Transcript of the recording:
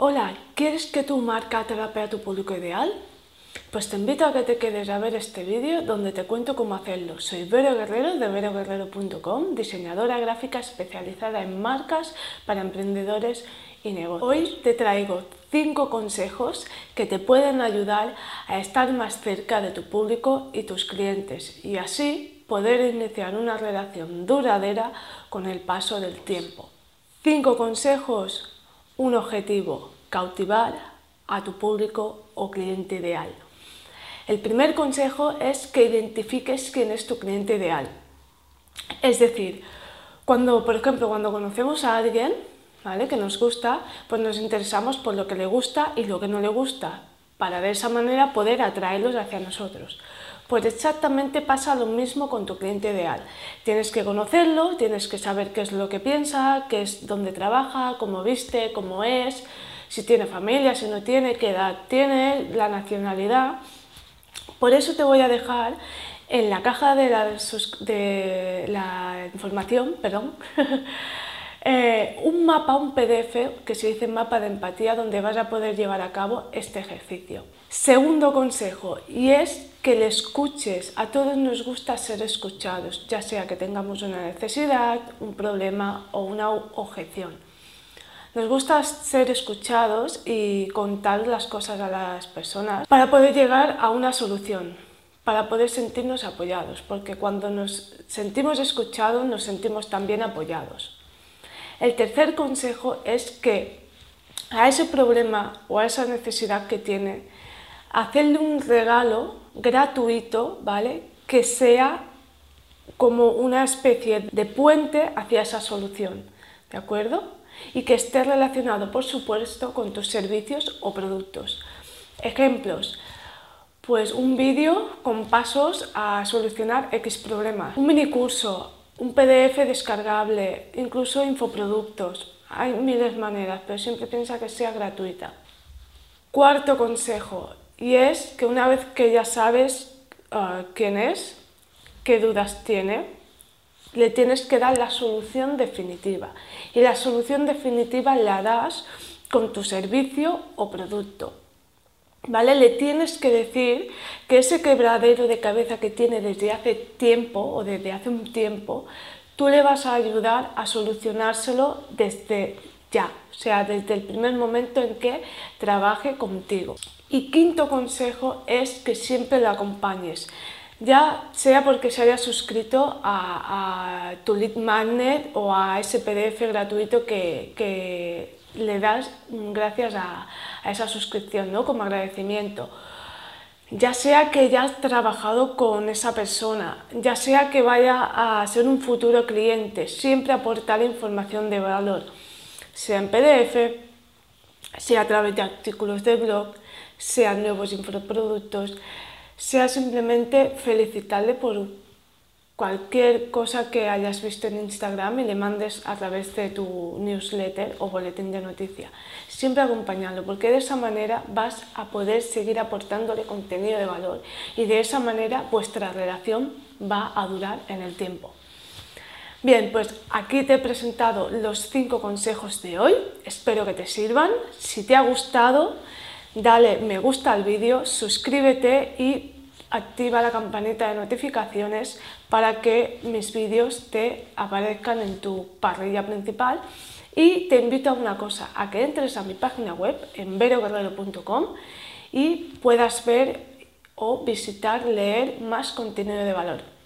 Hola, ¿quieres que tu marca atrape a tu público ideal? Pues te invito a que te quedes a ver este vídeo donde te cuento cómo hacerlo. Soy Vero Guerrero de veroguerrero.com, diseñadora gráfica especializada en marcas para emprendedores y negocios. Hoy te traigo 5 consejos que te pueden ayudar a estar más cerca de tu público y tus clientes y así poder iniciar una relación duradera con el paso del tiempo. 5 consejos un objetivo, cautivar a tu público o cliente ideal. El primer consejo es que identifiques quién es tu cliente ideal. Es decir, cuando, por ejemplo, cuando conocemos a alguien ¿vale? que nos gusta, pues nos interesamos por lo que le gusta y lo que no le gusta, para de esa manera poder atraerlos hacia nosotros. Pues exactamente pasa lo mismo con tu cliente ideal. Tienes que conocerlo, tienes que saber qué es lo que piensa, qué es dónde trabaja, cómo viste, cómo es, si tiene familia, si no tiene, qué edad tiene, la nacionalidad. Por eso te voy a dejar en la caja de la, de la información, perdón, Eh, un mapa, un PDF, que se dice mapa de empatía, donde vas a poder llevar a cabo este ejercicio. Segundo consejo, y es que le escuches. A todos nos gusta ser escuchados, ya sea que tengamos una necesidad, un problema o una objeción. Nos gusta ser escuchados y contar las cosas a las personas para poder llegar a una solución, para poder sentirnos apoyados, porque cuando nos sentimos escuchados nos sentimos también apoyados. El tercer consejo es que a ese problema o a esa necesidad que tiene, hacerle un regalo gratuito, ¿vale? Que sea como una especie de puente hacia esa solución, ¿de acuerdo? Y que esté relacionado, por supuesto, con tus servicios o productos. Ejemplos, pues un vídeo con pasos a solucionar X problema, un mini curso, un PDF descargable, incluso infoproductos. Hay miles de maneras, pero siempre piensa que sea gratuita. Cuarto consejo, y es que una vez que ya sabes ah, quién es, qué dudas tiene, le tienes que dar la solución definitiva. Y la solución definitiva la das con tu servicio o producto. ¿Vale? Le tienes que decir que ese quebradero de cabeza que tiene desde hace tiempo o desde hace un tiempo, tú le vas a ayudar a solucionárselo desde ya, o sea, desde el primer momento en que trabaje contigo. Y quinto consejo es que siempre lo acompañes, ya sea porque se haya suscrito a, tu lead magnet o a ese PDF gratuito que le das gracias a, esa suscripción, ¿no? Como agradecimiento. Ya sea que ya has trabajado con esa persona, ya sea que vaya a ser un futuro cliente, siempre aportar información de valor, sea en PDF, sea a través de artículos de blog, sean nuevos infoproductos, sea simplemente felicitarle por cualquier cosa que hayas visto en Instagram y le mandes a través de tu newsletter o boletín de noticia. Siempre acompañando, porque de esa manera vas a poder seguir aportándole contenido de valor y de esa manera vuestra relación va a durar en el tiempo. Bien, pues aquí te he presentado los cinco consejos de hoy. Espero que te sirvan. Si te ha gustado, dale me gusta al vídeo, suscríbete y activa la campanita de notificaciones para que mis vídeos te aparezcan en tu parrilla principal y te invito a una cosa, a que entres a mi página web en veroguerrero.com y puedas ver o visitar, leer más contenido de valor.